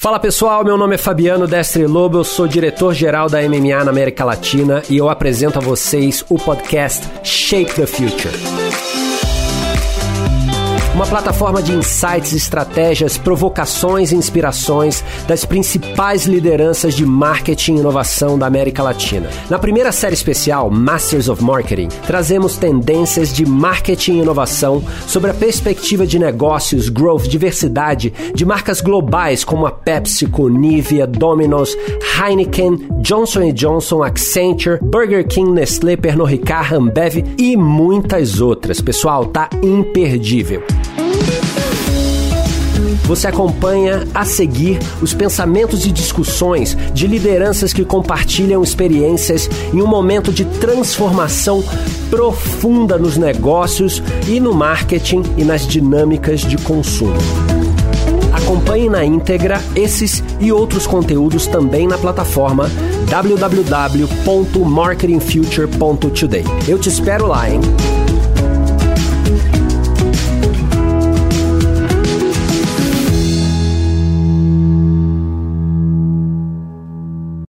Fala pessoal, meu nome é Fabiano Destre Lobo, eu sou diretor-geral da MMA na América Latina e eu apresento a vocês o podcast Shape the Future uma plataforma de insights, estratégias, provocações e inspirações das principais lideranças de marketing e inovação da América Latina. Na primeira série especial, Masters of Marketing, trazemos tendências de marketing e inovação sobre a perspectiva de negócios, growth, diversidade de marcas globais como a PepsiCo, Nivea, Domino's, Heineken, Johnson Johnson, Accenture, Burger King, Nestlé, Pernod Ricard, Ambev e muitas outras. Pessoal, tá imperdível. Você acompanha a seguir os pensamentos e discussões de lideranças que compartilham experiências em um momento de transformação profunda nos negócios e no marketing e nas dinâmicas de consumo. Acompanhe na íntegra esses e outros conteúdos também na plataforma www.marketingfuture.today. Eu te espero lá, hein?